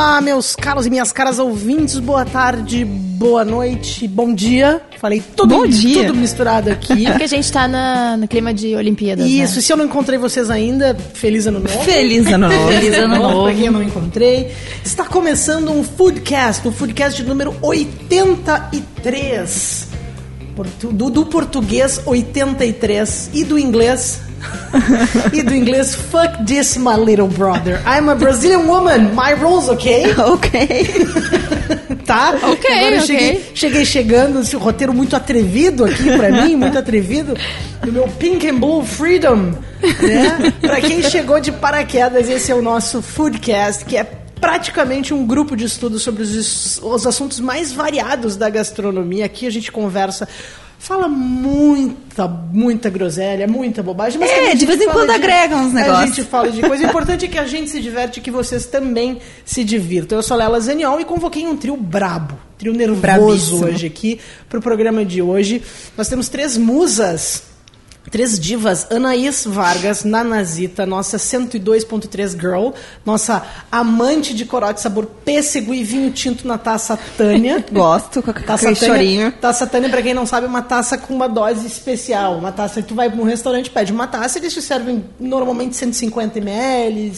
Olá, meus caros e minhas caras ouvintes, boa tarde, boa noite, bom dia. Falei tudo, Bom dia. tudo misturado aqui. Porque a gente tá na, no clima de Olimpíadas. Isso, Né? e se eu não encontrei vocês ainda, feliz ano novo. Feliz ano novo. Feliz ano novo. Pra quem eu não encontrei. Está começando um Foodcast, o Foodcast número 83. Portu- Do, do português 83 e do inglês. e do inglês, fuck this, my little brother. I'm a Brazilian woman, my rules, okay? ok. tá? Ok, Agora eu ok. cheguei, cheguei chegando, esse roteiro muito atrevido aqui pra mim, muito atrevido, do meu Pink and Blue Freedom, né? Pra quem chegou de paraquedas, esse é o nosso Foodcast, que é praticamente um grupo de estudos sobre os, os assuntos mais variados da gastronomia. Aqui a gente conversa... Fala muita, muita groselha, muita bobagem, mas É, a de vez em quando agrega uns A negócios. gente fala de coisa. O importante é que a gente se diverte e que vocês também se divirtam. Eu sou Lela Zaniol e convoquei um trio brabo, trio nervoso hoje aqui para o programa de hoje. Nós temos três musas. Três divas, Anaís Vargas, Nanazita, nossa 102.3 girl, nossa amante de corote sabor pêssego e vinho tinto na taça Tânia. Gosto, com Taça aquele chorinho. Taça Tânia, pra quem não sabe, é uma taça com uma dose especial. Uma taça que tu vai num restaurante, pede uma taça, eles te servem normalmente 150 ml,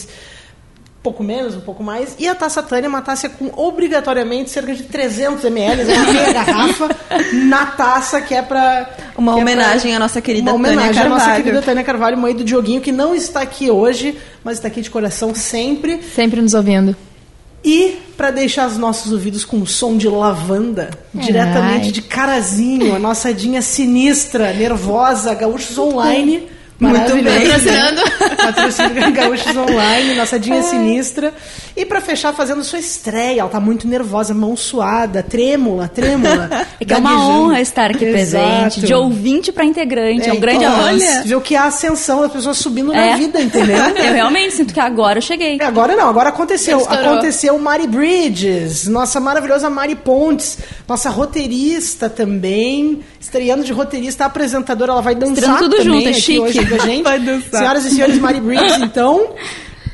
pouco menos, um pouco mais. E a taça Tânia é uma taça com obrigatoriamente cerca de 300 ml, é uma meia garrafa na taça que é pra... Uma é homenagem pra- à nossa querida uma Tânia homenagem à nossa Carvalho. querida Tânia Carvalho, mãe do Dioguinho, que não está aqui hoje, mas está aqui de coração sempre. Sempre nos ouvindo. E para deixar os nossos ouvidos com um som de lavanda, diretamente Ai. de Carazinho, a nossa dinha sinistra, nervosa, Gaúchos Online. Muito bem. Patrocinando. Patrocínio Gaúchos Online, nossa dinha sinistra. E para fechar, fazendo sua estreia, ela tá muito nervosa, mão suada, trêmula, trêmula. É que é uma honra estar aqui Exato. presente, de ouvinte para integrante, é, um grande então, avanço. Ver o que é a ascensão das pessoas subindo na É. vida, entendeu? Eu realmente sinto que agora eu cheguei. É, Agora não, agora aconteceu. Aconteceu Mari Bridges, nossa maravilhosa Mari Pontes, nossa roteirista também, estreando de roteirista, apresentadora, ela vai dançar Estreando tudo também junto, é chique. hoje com a gente. Vai dançar. Senhoras e senhores, Mari Bridges, então,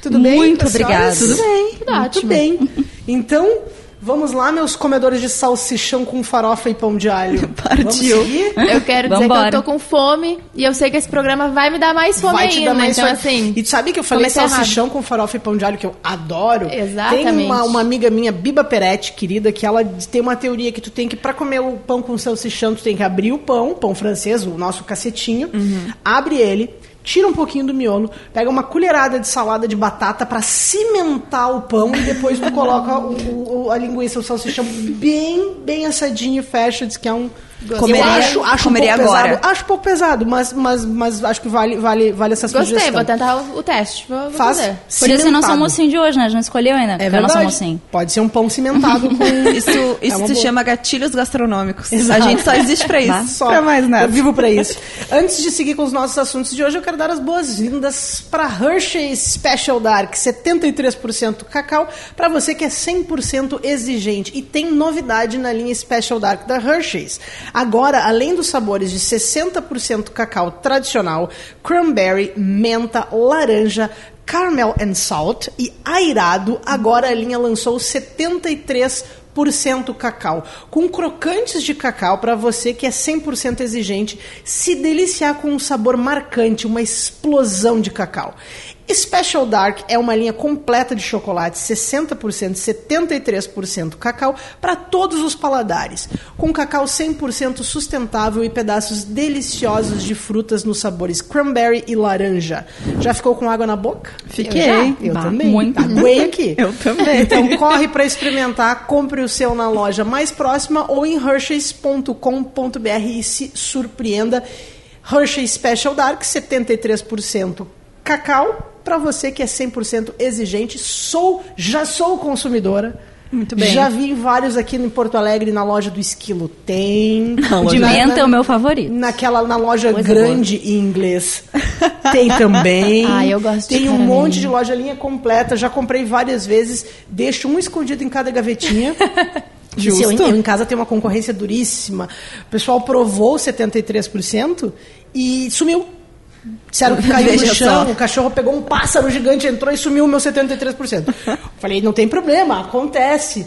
tudo bem? Muito com as obrigada. Tudo bem. Tudo Muito ótimo. bem. Então, vamos lá, meus comedores de salsichão com farofa e pão de alho. Partiu. Vamos seguir? Eu quero dizer que Vambora. eu tô com fome e eu sei que esse programa vai me dar mais fome Vai te ainda. dar mais então, fome. assim. E tu sabe que eu falei salsichão com farofa e pão de alho, que eu adoro? Exatamente. Tem uma, uma amiga minha, Biba Peretti, querida, que ela tem uma teoria que tu tem que, pra comer o pão com salsichão, tu tem que abrir o pão, pão francês, o nosso cacetinho, Uhum. abre ele, tira um pouquinho do miolo, pega uma colherada de salada de batata pra cimentar o pão e depois tu coloca o, o- a linguiça, o salsichão bem, bem assadinho, fecha, diz que é um... Comeria- eu acho, acho um comeria pouco agora. pesado. Acho um pouco pesado, mas, mas, mas acho que vale, vale, vale essa Gostei, sugestão. vou tentar o, o teste. Vou, vou Faz fazer. Nosso cimentado. almocinho de hoje, né? A gente não escolheu ainda. É porque o nosso verdade. almocinho. Pode ser um pão cimentado com... Isso, É isso uma se boa. chama gatilhos gastronômicos. Exato. A gente só existe pra isso. Só. Pra mais nada. Eu vivo pra isso. Antes de seguir com os nossos assuntos de hoje, eu quero dar as boas-vindas para Hershey's Special Dark, 73% cacau, para você que é 100% exigente. E tem novidade na linha Special Dark da Hershey's. Agora, além dos sabores de 60% cacau tradicional, cranberry, menta, laranja, Caramel and Salt e Airado, agora a linha lançou 73% cacau, com crocantes de cacau para você que é 100% exigente, se deliciar com um sabor marcante, uma explosão de cacau. Special Dark é uma linha completa de chocolate, 60%, 73% cacau, para todos os paladares, com cacau 100% sustentável e pedaços deliciosos de frutas nos sabores cranberry e laranja. Já ficou com água na boca? Fiquei. Eu, já? Eu Bah, também. muito. Aguei aqui. Eu também. Então corre para experimentar, compre o seu na loja mais próxima ou em Hershey's.com.br e se surpreenda. Hershey Special Dark, 73% cacau, para você que é 100% exigente. Sou, já sou consumidora. Muito bem. Já vi vários aqui em Porto Alegre na loja do Esquilo. Tem. Na loja de menta na- é o meu favorito. Naquela, na loja Coisa grande em inglês. Tem também. Ah, eu gosto Tem um monte de loja linha completa. Já comprei várias vezes. Deixo um escondido em cada gavetinha. Disse, eu, Justo. eu em casa tenho uma concorrência duríssima. O pessoal provou 73% e sumiu. Disseram que caiu no chão, só. o cachorro pegou um pássaro gigante, entrou e sumiu o meu 73%. Falei, não tem problema, acontece.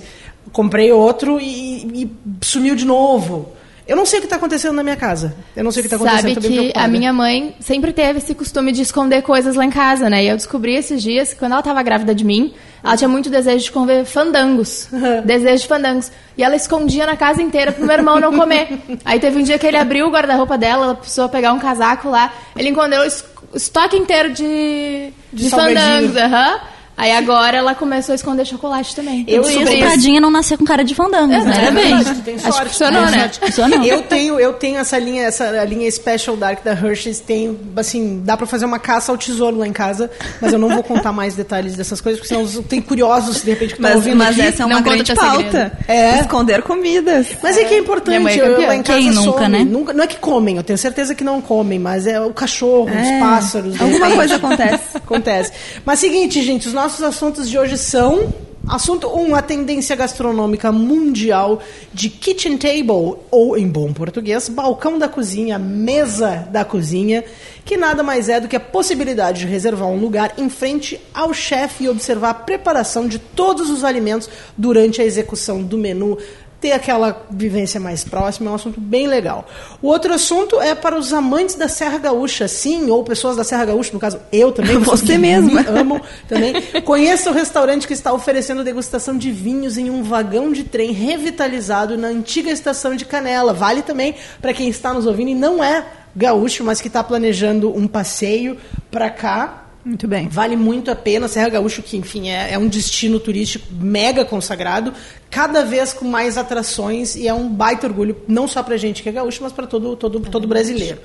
Comprei outro e, e sumiu de novo. Eu não sei o que está acontecendo na minha casa. Eu não sei o que está acontecendo. Sabe que a minha mãe sempre teve esse costume de esconder coisas lá em casa, né? E eu descobri esses dias que quando ela estava grávida de mim, ela tinha muito desejo de comer fandangos. desejo de fandangos. E ela escondia na casa inteira pro meu irmão não comer. Aí teve um dia que ele abriu o guarda-roupa dela, ela precisou pegar um casaco lá. Ele encontrou o es- o estoque inteiro de, De de, fandangos. aham. Aí agora ela começou a esconder chocolate também. Eu descobri isso. Tadinha não nascer com cara de fandango, É, né? É tem Acho que sorte, funcionou, né? sorte. Funcionou. Eu tenho, eu tenho essa linha, essa linha Special Dark da Hershey's, tem, assim, dá pra fazer uma caça ao tesouro lá em casa, mas eu não vou contar mais detalhes dessas coisas, porque senão tem curiosos, de repente, que estão Mas, ouvindo mas aqui. essa é uma Não conta grande pauta. É. Esconder comidas. Mas é que é importante, Minha mãe é eu- lá em casa Quem nunca, some. né? Nunca- não é que comem, eu tenho certeza que não comem, mas é o cachorro, os É. pássaros. de Alguma coisa acontece. Acontece. Mas seguinte, gente, os nossos assuntos de hoje são. Assunto 1, um, a tendência gastronômica mundial de kitchen table, ou em bom português, balcão da cozinha, mesa da cozinha, que nada mais é do que a possibilidade de reservar um lugar em frente ao chefe e observar a preparação de todos os alimentos durante a execução do menu ter aquela vivência mais próxima, é um assunto bem legal. O outro assunto é para os amantes da Serra Gaúcha, sim, ou pessoas da Serra Gaúcha, no caso, eu também. Você que mesma. Me amam também. Conheça o restaurante que está oferecendo degustação de vinhos em um vagão de trem revitalizado na antiga estação de Canela. Vale também para quem está nos ouvindo e não é gaúcho, mas que está planejando um passeio para cá. Muito bem. Vale muito a pena. Serra Gaúcho, que enfim é, é um destino turístico mega consagrado, cada vez com mais atrações e é um baita orgulho, não só pra gente que é gaúcho, mas para todo, todo, todo brasileiro.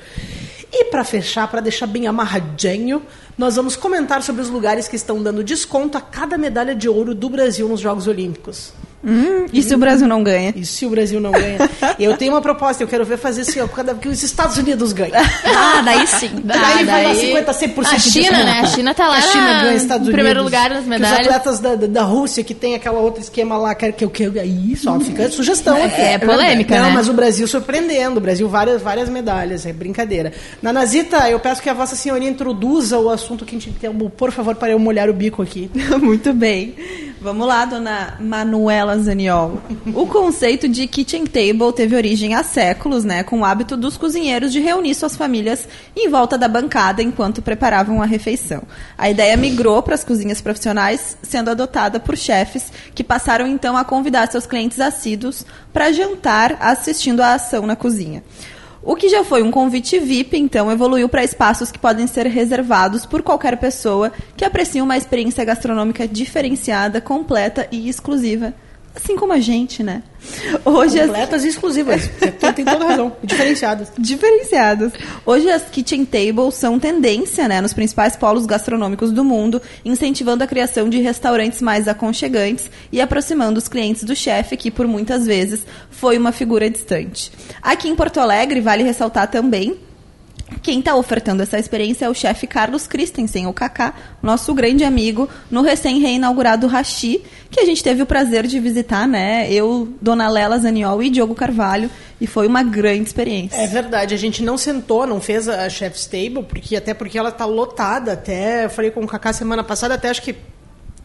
E para fechar, para deixar bem amarradinho, nós vamos comentar sobre os lugares que estão dando desconto a cada medalha de ouro do Brasil nos Jogos Olímpicos. Hum, e se o Brasil não ganha? E se o Brasil não ganha? eu tenho uma proposta, eu quero ver fazer assim, ó, cada que os Estados Unidos ganham. Ah, daí sim. Daí vai dar daí- 50, 100% A China, né? A China tá lá A China na- ganha Estados em Unidos. primeiro lugar nas Que medalhas. Os atletas da, da, da Rússia, que tem aquela outra esquema lá, que que eu quero. Isso, ó, fica a sugestão aqui. É polêmica, Não, né? mas o Brasil surpreendendo. O Brasil, várias, várias medalhas, é brincadeira. Nanazita, eu peço que a Vossa Senhoria introduza o assunto que a gente tem. Por favor, para eu molhar o bico aqui. Muito bem. Vamos lá, dona Manuela Zaniol. O conceito de kitchen table teve origem há séculos, né, com o hábito dos cozinheiros de reunir suas famílias em volta da bancada enquanto preparavam a refeição. A ideia migrou para as cozinhas profissionais, sendo adotada por chefes que passaram então a convidar seus clientes assíduos para jantar assistindo à ação na cozinha. O que já foi um convite VIP, então, evoluiu para espaços que podem ser reservados por qualquer pessoa que aprecie uma experiência gastronômica diferenciada, completa e exclusiva. Assim como a gente, né? Hoje as, Completas e exclusivas. Você tem, tem toda razão. Diferenciadas. diferenciadas. Hoje as kitchen tables são tendência, né, nos principais polos gastronômicos do mundo, incentivando a criação de restaurantes mais aconchegantes e aproximando os clientes do chefe, que por muitas vezes foi uma figura distante. Aqui em Porto Alegre, vale ressaltar também quem está ofertando essa experiência é o chefe Carlos Christensen, o Kaká, nosso grande amigo, no recém-reinaugurado Rachi, que a gente teve o prazer de visitar, né? Eu, Dona Lela Zaniol e Diogo Carvalho, e foi uma grande experiência. É verdade, a gente não sentou, não fez a Chef's Table, porque, até porque ela tá lotada. Até eu falei com o Kaká semana passada, até acho que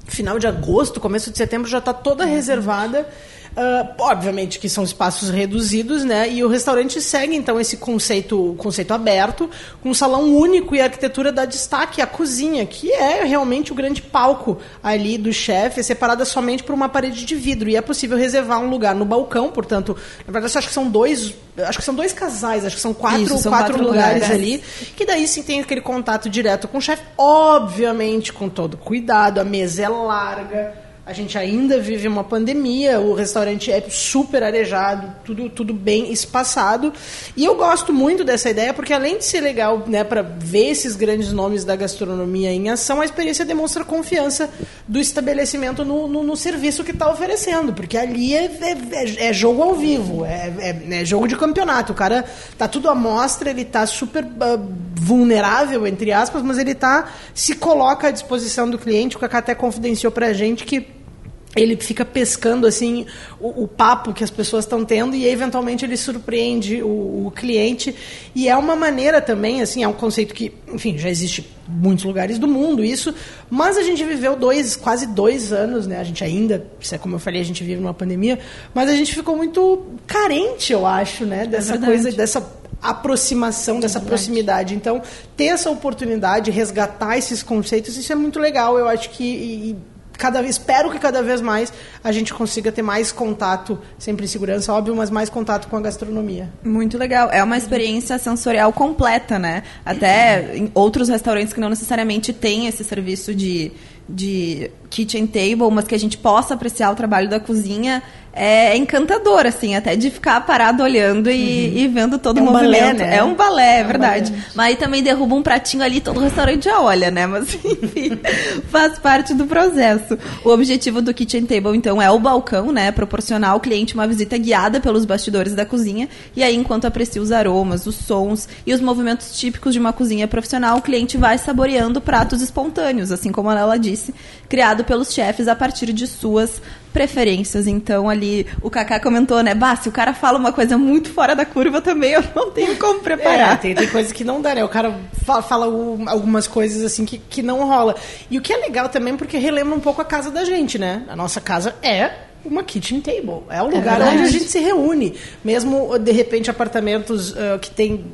final de agosto, começo de setembro já está toda reservada. Ah, obviamente que são espaços reduzidos, né? E o restaurante segue então esse conceito, conceito aberto, com um salão único e a arquitetura dá destaque à cozinha, que é realmente o grande palco ali do chefe, é separada somente por uma parede de vidro e é possível reservar um lugar no balcão, portanto, na verdade acho que são dois, acho que são dois casais, acho que são quatro, Isso, são quatro, quatro lugares, lugares. ali, que daí sim tem aquele contato direto com o chefe, obviamente com todo cuidado, a mesa é larga, a gente ainda vive uma pandemia, o restaurante é super arejado, tudo, tudo bem espaçado. E eu gosto muito dessa ideia, porque além de ser legal né, para ver esses grandes nomes da gastronomia em ação, a experiência demonstra confiança do estabelecimento no, no, no serviço que está oferecendo. Porque ali é, é- é jogo ao vivo, é, é- é jogo de campeonato. O cara tá tudo à mostra, ele tá super ah, vulnerável, entre aspas, mas ele tá se coloca à disposição do cliente. O Cacá até confidenciou pra gente que ele fica pescando assim o, o papo que as pessoas estão tendo e eventualmente ele surpreende o, o, cliente. E é uma maneira também assim é um conceito que enfim já existe em muitos lugares do mundo isso mas a gente viveu dois quase dois anos né? A gente ainda é como eu falei a gente vive numa pandemia mas a gente ficou muito carente eu acho né? Dessa É coisa dessa aproximação dessa proximidade. Então ter essa oportunidade resgatar esses conceitos isso é muito legal eu acho que e, cada vez, espero que cada vez mais a gente consiga ter mais contato, sempre em segurança, óbvio, mas mais contato com a gastronomia. Muito legal. É uma experiência sensorial completa, né? Até em outros restaurantes que não necessariamente têm esse serviço de, de kitchen table, mas que a gente possa apreciar o trabalho da cozinha, é encantador, assim, até de ficar parado olhando e, e vendo todo É o um balé, movimento. né? É um balé, é, É um verdade. balé. Mas aí também derruba um pratinho ali, todo restaurante já olha, né? Mas, enfim, faz parte do processo. O objetivo do Kitchen Table, então, é o balcão, né? Proporcionar ao cliente uma visita guiada pelos bastidores da cozinha. E aí, enquanto aprecia os aromas, os sons e os movimentos típicos de uma cozinha profissional, o cliente vai saboreando pratos espontâneos, assim como ela disse, criado pelos chefes a partir de suas preferências. Então, ali, o Kaká comentou, né? Bah, se o cara fala uma coisa muito fora da curva também, eu não tenho como É, preparar. tem, tem coisas que não dá, né? O cara fala, fala o- algumas coisas assim que, que não rola. E o que é legal também, porque relembra um pouco a casa da gente, né? A nossa casa é uma kitchen table. É o lugar verdade. onde a gente se reúne. Mesmo, de repente, apartamentos ah, que tem.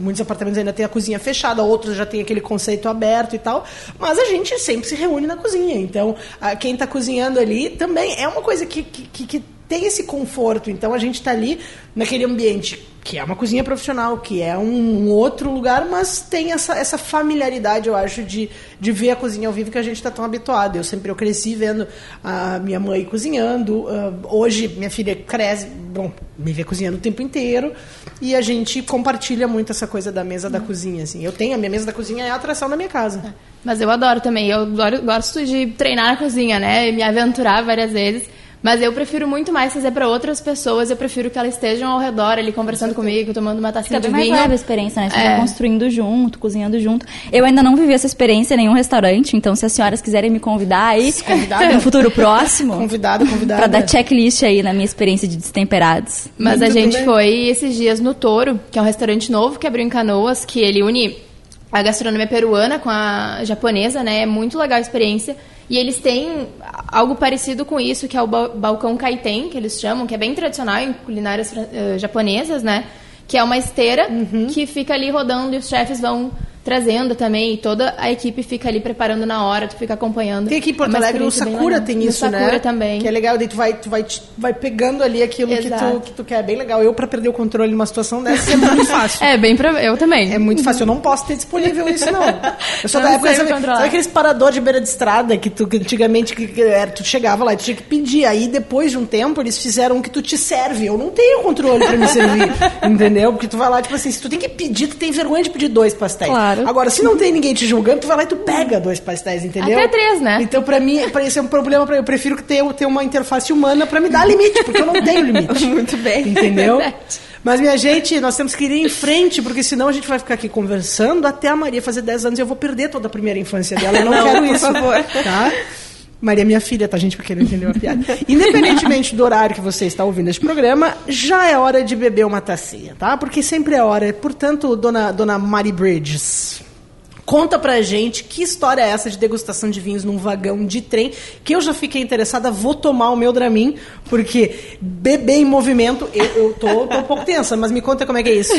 Muitos apartamentos ainda tem a cozinha fechada, outros já tem aquele conceito aberto e tal. Mas a gente sempre se reúne na cozinha. Então, quem está cozinhando ali também é uma coisa que, que- que tem esse conforto. Então a gente está ali naquele ambiente que é uma cozinha profissional, que é um, um outro lugar, mas tem essa, essa familiaridade, eu acho, de, de ver a cozinha ao vivo que a gente está tão habituado. Eu sempre eu cresci vendo a minha mãe cozinhando. ah, hoje minha filha cresce, bom, me vê cozinhando o tempo inteiro. E a gente compartilha muito essa coisa da mesa da cozinha. Assim. Eu tenho a minha mesa da cozinha é a atração da minha casa. Mas eu adoro também. Eu adoro- gosto de treinar na cozinha, né? E me aventurar várias vezes. Mas eu prefiro muito mais fazer para outras pessoas. Eu prefiro que elas estejam ao redor ali conversando comigo, tomando uma tacinha Fica de bem mais vinho. leve a experiência, né? Você É. tá construindo junto, cozinhando junto. Eu ainda não vivi essa experiência em nenhum restaurante, então se as senhoras quiserem me convidar aí Convidada. no futuro próximo, Convidado, convidada. pra dar checklist aí na minha experiência de destemperados. Mas Muito a gente bem. foi esses dias no Toro, que é um restaurante novo que abriu em Canoas, que ele une a gastronomia peruana com a japonesa, né? É muito legal a experiência. E eles têm algo parecido com isso, que é o ba- balcão kaiten, que eles chamam, que é bem tradicional em culinárias eh, japonesas, né? Que é uma esteira Uhum. que fica ali rodando e os chefes vão trazendo também. E toda a equipe fica ali preparando na hora, tu fica acompanhando. Tem aqui em É Porto uma Alegre, o Sakura tem isso, né? Sakura também. Que é legal, daí tu vai, tu vai, vai pegando ali aquilo que tu, que tu quer. É bem legal. Eu, pra perder o controle numa situação dessa, é muito fácil. É, bem pra... Eu também. É muito fácil, eu não posso ter disponível isso, não. Eu sou Eu da não época, sabe, sabe aqueles parador de beira de estrada que tu que antigamente que, que era, tu chegava lá e tu tinha que pedir. Aí depois de um tempo eles fizeram que tu te serve. Eu não tenho controle pra me servir, entendeu? Porque tu vai lá, tipo assim, se tu tem que pedir, tu tem vergonha de pedir dois pastéis. Claro. Agora, se não tem ninguém te julgando, tu vai lá e tu pega dois pastéis, entendeu? Até três, né? Então, pra mim, pra isso é um problema pra eu. Eu prefiro que ter, ter uma interface humana pra me dar limite, porque eu não tenho limite. Muito bem. Entendeu? Verdade. Mas, minha gente, nós temos que ir em frente, porque senão a gente vai ficar aqui conversando até a Maria fazer 10 anos e eu vou perder toda a primeira infância dela. Eu não, Não, quero por isso. favor. Tá? Maria minha filha, tá, gente? Porque não entendeu a piada. Independentemente do horário que você está ouvindo este programa, já é hora de beber uma tacinha, tá? Porque sempre é hora. Portanto, dona, dona Mari Bridges. Conta pra gente que história é essa de degustação de vinhos num vagão de trem, que eu já fiquei interessada, vou tomar o meu Dramin, porque beber em movimento, eu, eu tô, tô um pouco tensa, mas me conta como é que é isso.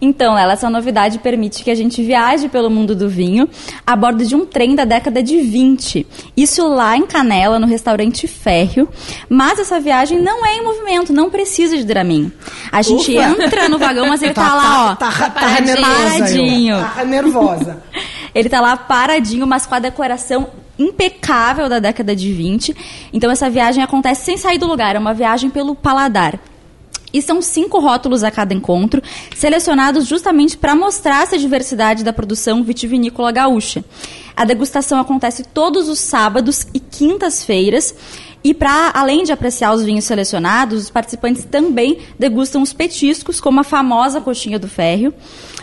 Então, ela, essa novidade permite que a gente viaje pelo mundo do vinho a bordo de um trem da década de 20. Isso lá em Canela, no restaurante Férreo. Mas essa viagem não é em movimento, não precisa de Dramin. A gente Ufa. entra no vagão, mas ele tá, lá, ó. Tá, tá, tá paradinho. nervosa. paradinho. eu. Tá nervosa. Ele tá lá paradinho, mas com a decoração impecável da década de 20. Então essa viagem acontece sem sair do lugar, é uma viagem pelo paladar. E são cinco rótulos a cada encontro, selecionados justamente para mostrar essa diversidade da produção vitivinícola gaúcha. A degustação acontece todos os sábados e quintas-feiras. E para além de apreciar os vinhos selecionados, os participantes também degustam os petiscos, como a famosa coxinha do férreo.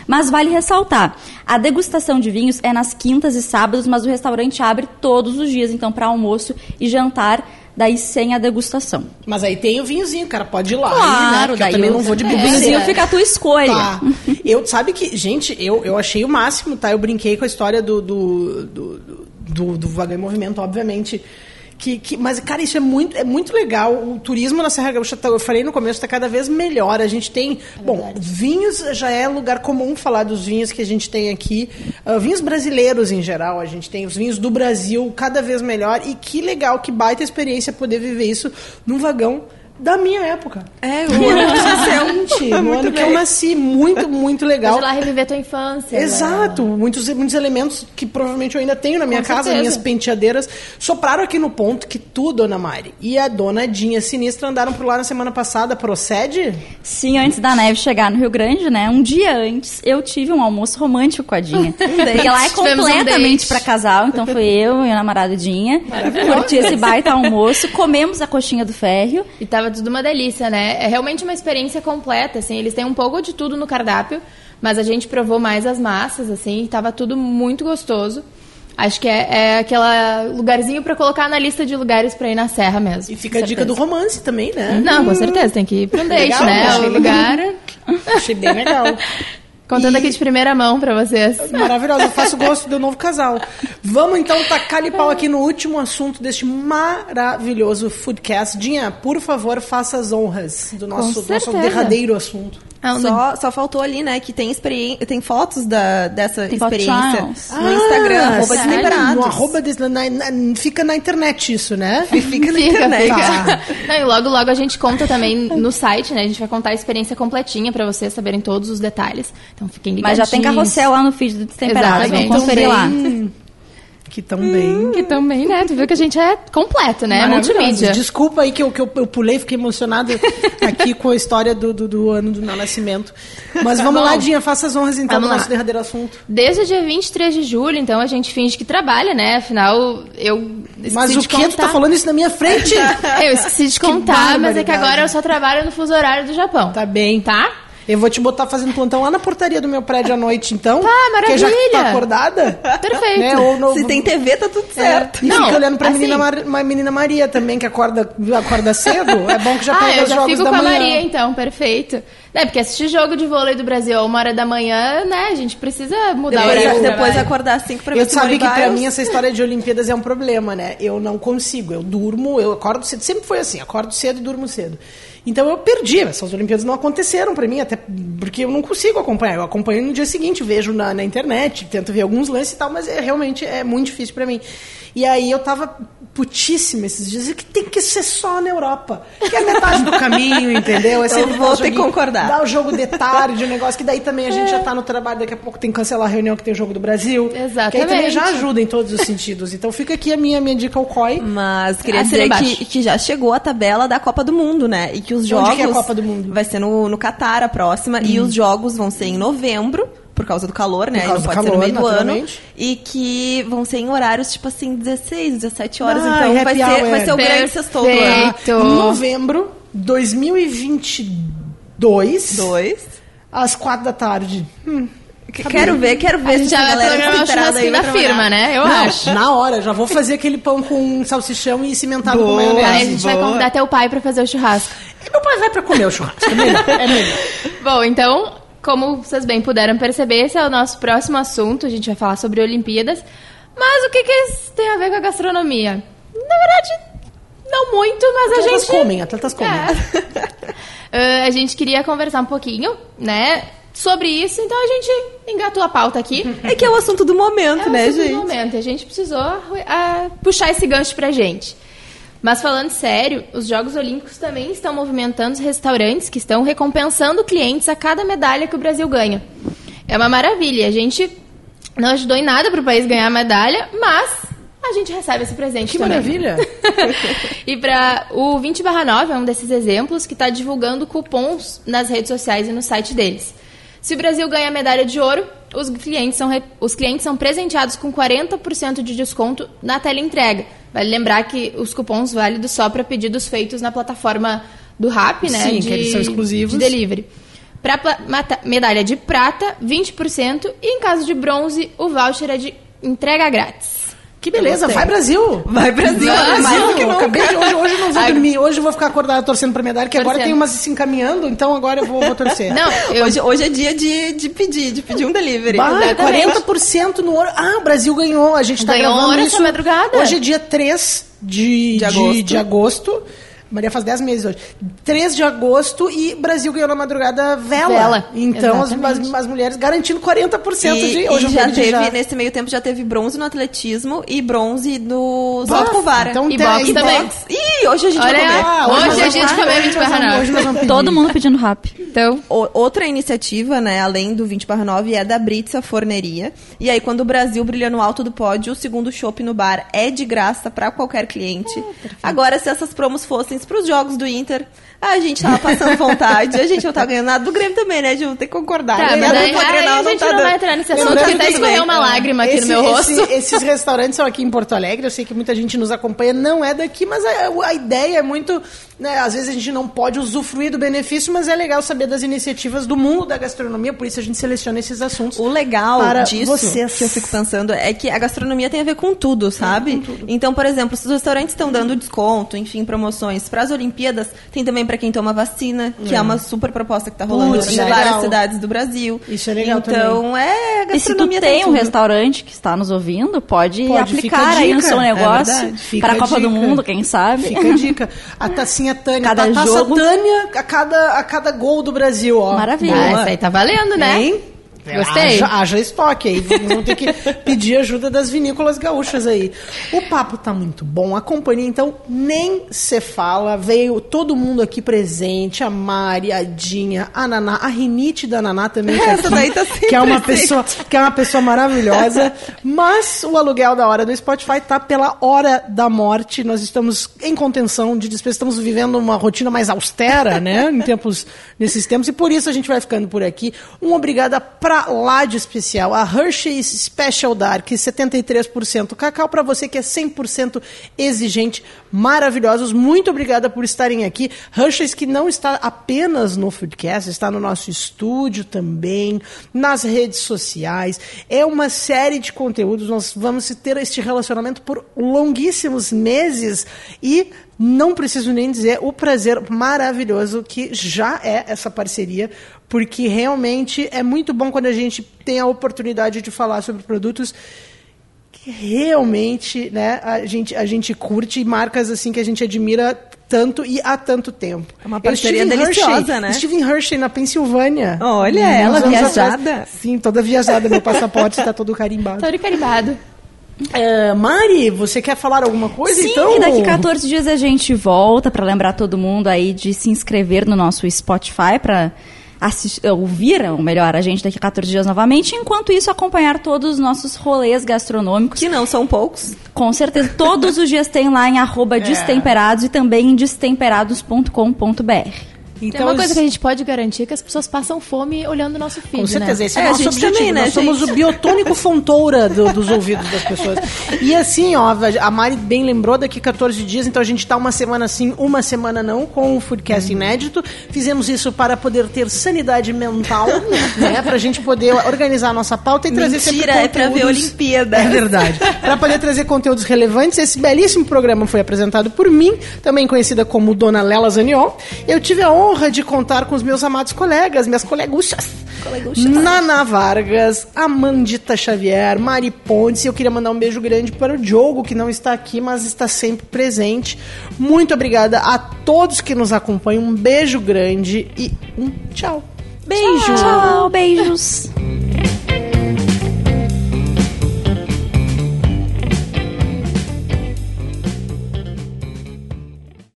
Mas vale ressaltar, a degustação de vinhos é nas quintas e sábados, mas o restaurante abre todos os dias, então para almoço e jantar daí sem a degustação. Mas aí tem o vinhozinho, cara, pode ir lá. Claro, aí, né? Daí eu também o- não vou de o beber. vinhozinho fica a tua escolha. Tá. Eu, sabe que, gente, eu, eu achei o máximo, tá? Eu brinquei com a história do, do, do, do, do Vagão em Movimento, obviamente. Que, que, mas, cara, isso é muito, é muito legal. O turismo na Serra Gaúcha, tá- eu falei no começo, está cada vez melhor. A gente tem. bom, vinhos já é lugar comum falar dos vinhos que a gente tem aqui. Ah, vinhos brasileiros em geral, a gente tem os vinhos do Brasil cada vez melhor. E que legal, que baita experiência poder viver isso num vagão da minha época. É, o ano que nasceu. Gente, no ano que eu nasci, muito, muito legal. Pode lá reviver tua infância. né? Exato, muitos, muitos elementos que provavelmente eu ainda tenho na minha Com casa, certeza. minhas penteadeiras, sopraram aqui no ponto que tu, dona Mari, e a dona Dinha Sinistra andaram por lá na semana passada, procede? Sim, antes da neve chegar no Rio Grande, né? Um dia antes, eu tive um almoço romântico com a Dinha. Porque lá é um completamente date. pra casal, então foi eu e a namorada Dinha. Curti esse baita almoço, comemos a coxinha do férreo. E tava tudo uma delícia, né? É realmente uma experiência completa, assim. Eles têm um pouco de tudo no cardápio, mas a gente provou mais as massas, assim, e tava tudo muito gostoso. Acho que é, é aquele lugarzinho pra colocar na lista de lugares pra ir na serra mesmo. E fica a dica do romance também, né? Não, com certeza, tem que ir pra um date, Legal, né? O lugar. Achei bem legal. Contando E- aqui de primeira mão pra vocês. Maravilhosa, eu faço gosto do novo casal. Vamos então tacar-lhe pau aqui no último assunto deste maravilhoso foodcast. Dinha, por favor, faça as honras do nosso, nosso derradeiro assunto. Ah, um Só, só faltou ali, né, que tem, experi tem fotos da, dessa Tem experiência no Instagram, arroba sério? desmemberados. No arroba des- na- na- fica na internet isso, né? Fica na Fica, internet. Tá. Não, e logo, logo a gente conta também no site, né? A gente vai contar a experiência completinha pra vocês saberem todos os detalhes. Então fiquem Mas ligadinhos. já tem carrossel lá no feed do Destemperado. Vamos conferir lá. Que tão bem. Que também, né? Tu viu que a gente é completo, né? Multimídia. Desculpa aí que eu, que eu, eu pulei, fiquei emocionada aqui com a história do, do, do ano do meu nascimento. Mas vamos Bom. lá, Dinha, faça as honras então do nosso lá. derradeiro assunto. Desde o dia 23 de julho, então, a gente finge que trabalha, né? Afinal, eu Mas o que? contar. Tu tá falando isso na minha frente? Eu esqueci de contar, mas é que agora eu só trabalho no fuso horário do Japão. Tá bem. Tá? Eu vou te botar fazendo plantão lá na portaria do meu prédio à noite, então. Tá, Porque já tá maravilha. acordada. Perfeito. Né? Ou no- Se tem TV, tá tudo É, certo. e Não, fica olhando pra assim- menina, Mar- ma- menina Maria também, que acorda, acorda cedo. É bom que já ah, pega os já jogos fico da com a. Maria, então, perfeito. É, porque assistir jogo de vôlei do Brasil a uma hora da manhã, né? A gente precisa mudar o Depois, horário. de depois trabalho. acordar às 5 pra Eu Simone que pra Biles. mim essa história de Olimpíadas é um problema, né? Eu não consigo. Eu durmo, eu acordo cedo. Sempre foi assim, acordo cedo e durmo cedo. Então eu perdi. Essas Olimpíadas não aconteceram pra mim, até porque eu não consigo acompanhar. Eu acompanho no dia seguinte, vejo na, na internet, tento ver alguns lances e tal, mas é, realmente é muito difícil pra mim. E aí eu tava putíssima esses dias, que tem que ser só na Europa. Que é metade do caminho, entendeu? É Eu sempre vou ter que concordar. Dar o jogo de tarde, o negócio que daí também a gente já tá no trabalho, daqui a pouco tem que cancelar a reunião que tem o jogo do Brasil. Que aí também Exatamente. já ajuda em todos os sentidos. Então fica aqui a minha, minha dica ao COI. Mas queria Assina dizer que, que já chegou a tabela da Copa do Mundo, né? E que os Onde jogos. que é a Copa do Mundo? Hum. Vai ser no, no Catar a próxima. E os jogos vão ser em novembro. Por causa do calor, né? Por causa Não do pode ser calor, no meio do ano. E que vão ser em horários, tipo assim, 16, 17 horas. Ah, então vai ser, hour. vai ser o grande Perfeito. sextou do ano. Novembro 2022, Dois. às quatro da tarde. Hum, Quero ver, quero ver A gente se já a vai galera programar o vai na firma, né? Eu Não, acho. na hora, já vou fazer aquele pão com salsichão e cimentado Boa. com Aí a maionese. gente vai convidar teu pai pra fazer o churrasco. E meu pai vai pra comer o churrasco, é melhor. É melhor. Bom, então, como vocês bem puderam perceber, esse é o nosso próximo assunto. A gente vai falar sobre Olimpíadas. Mas o que, que isso tem a ver com a gastronomia? Na verdade, não muito, mas a Atletas gente. comem, atletas comem. É. Ah, a gente queria conversar um pouquinho, né? Sobre isso, então a gente engatou a pauta aqui. É que é o assunto do momento, É o né, assunto do gente? momento. A gente precisou ah, puxar esse gancho pra gente. Mas falando sério, os Jogos Olímpicos também estão movimentando os restaurantes que estão recompensando clientes a cada medalha que o Brasil ganha. É uma maravilha. A gente não ajudou em nada para o país ganhar a medalha, mas a gente recebe esse presente Que também. maravilha. e para o 20 9 é um desses exemplos que está divulgando cupons nas redes sociais e no site deles. Se o Brasil ganha a medalha de ouro, os clientes são, os clientes são presenteados com 40% de desconto na tela entrega. Vale lembrar que os cupons válidos só para pedidos feitos na plataforma do RAP, né? Sim, de, que eles são exclusivos. De delivery. Para medalha de prata, 20%. E em caso de bronze, o voucher é de entrega grátis. Que beleza, vai Brasil! Vai Brasil, Brasil! mais do que nunca. acabei de, hoje, hoje eu não vou dormir, hoje eu vou ficar acordada torcendo pra medalha, que agora Torcendo. tem umas se encaminhando, então agora eu vou, vou torcer. Não, eu, Hoje, hoje é dia de, de pedir, de pedir um delivery. Bah, Exatamente. 40% no ouro. Ah, o Brasil ganhou. A gente tá Ganhou gravando isso. madrugada. Hoje é dia 3 de, De agosto. de agosto. Maria faz 10 meses hoje. 3 de agosto e Brasil ganhou na madrugada vela. Vela, Então as, as, as mulheres garantindo 40% E, de. e Hoje eu já vou teve, já. nesse meio tempo, já teve bronze no atletismo e bronze no salto com vara. então E boxe e também. boxe. Hoje a gente Olha, vai comer. Ah, Hoje é vamos- dia de comer hoje 20 nós vamos- barra Hoje nós vamos pedir. Todo mundo pedindo rap. então, O- outra iniciativa, né, além do 20 barra 9, é da Britza Forneria. E aí, quando o Brasil brilha no alto do pódio, o segundo chopp no bar é de graça para qualquer cliente. Agora, se essas promos fossem para os jogos do Inter, a gente tava passando vontade, a gente não tá ganhando nada do Grêmio também, né, Ju? Tem que concordar. tá, mas do aí, Grenal aí a não gente tá não vai entrar nesse assunto, Lembrando que até escorreu uma lágrima aqui Esse- no meu rosto. esse- esses restaurantes são aqui em Porto Alegre. Eu sei que muita gente nos acompanha, não é daqui, mas a, a ideia é muito. Né, às vezes a gente não pode usufruir do benefício, mas é legal saber das iniciativas do mundo da gastronomia, por isso a gente seleciona esses assuntos. O legal para disso vocês. que eu fico pensando é que a gastronomia tem a ver com tudo, sabe? Então, por exemplo, se os restaurantes estão dando desconto, enfim, promoções para as Olimpíadas, tem também para quem toma vacina, que é. uma super proposta que tá rolando Putz, em legal. várias cidades do Brasil. Isso é legal Então, é a E se tu gastronomia tem um tudo. restaurante que está nos ouvindo, pode, Pode, aplicar aí no seu É negócio para a Copa do dica. Mundo, quem sabe. Fica a dica. A tacinha Tânia, Cada a taça jogo. Tânia a cada, a cada gol do Brasil, ó. Maravilha. Ah, essa aí tá valendo, né? Hein? Gostei. Haja, haja estoque aí. Vão ter que pedir ajuda das vinícolas gaúchas aí. O papo tá muito bom. A companhia, então, nem se fala. Veio todo mundo aqui presente. A Mari, a Dinha, a Naná, a Rinite da Naná também tá Essa aqui, daí tá que é uma presente. pessoa que é uma pessoa maravilhosa. Mas o aluguel da hora do Spotify tá pela hora da morte. Nós estamos em contenção de despesa. Estamos vivendo uma rotina mais austera, né? Em tempos, nesses tempos. E por isso a gente vai ficando por aqui. Um obrigada pra lá de especial. A Hershey's Special Dark, 73% cacau. Pra você que é 100% exigente. Maravilhosos. Muito obrigada por estarem aqui. Hershey's que não está apenas no Foodcast, está no nosso estúdio também, nas redes sociais. É uma série de conteúdos. Nós vamos ter este relacionamento por longuíssimos meses e não preciso nem dizer o prazer maravilhoso que já é essa parceria, porque realmente é muito bom quando a gente tem a oportunidade de falar sobre produtos que realmente né, a, gente, a gente curte e marcas assim que a gente admira tanto e há tanto tempo. É uma parceria estive em deliciosa, Hershey, né? Estive em Hershey, na Pensilvânia. Olha, ela viajada. atrás. Sim, toda viajada. Meu passaporte está todo carimbado. Tô de carimbado. É, Mari, você quer falar alguma coisa? Sim, então? e daqui 14 dias a gente volta para lembrar todo mundo aí de se inscrever no nosso Spotify para ouvir, ou melhor, a gente daqui a 14 dias novamente. Enquanto isso, acompanhar todos os nossos rolês gastronômicos. Que não são poucos. Com certeza, todos os dias tem lá em arroba destemperados e também em destemperados.com.br. Tem Então, uma coisa que a gente pode garantir que as pessoas passam fome olhando o nosso feed, Com certeza, né? esse é, É, o a nosso objetivo. também, né, Nós somos o biotônico fontoura do- dos ouvidos das pessoas. E assim, ó, a Mari bem lembrou, daqui 14 dias, então a gente tá uma semana sim, uma semana não, com o Foodcast inédito. Fizemos isso para poder ter sanidade mental, né? Pra gente poder organizar a nossa pauta e trazer sempre Mentira, é pra ver conteúdos- Olimpíada. É verdade. Para poder trazer conteúdos relevantes, esse belíssimo programa foi apresentado por mim, também conhecida como Dona Lela Zaniol. Eu tive a honra de contar com os meus amados colegas, minhas coleguchas. Nana Vargas, Amandita Xavier, Mari Pontes. E eu queria mandar um beijo grande para o Diogo, que não está aqui, mas está sempre presente. Muito obrigada a todos que nos acompanham. Um beijo grande e um tchau. Beijo! Tchau, beijos!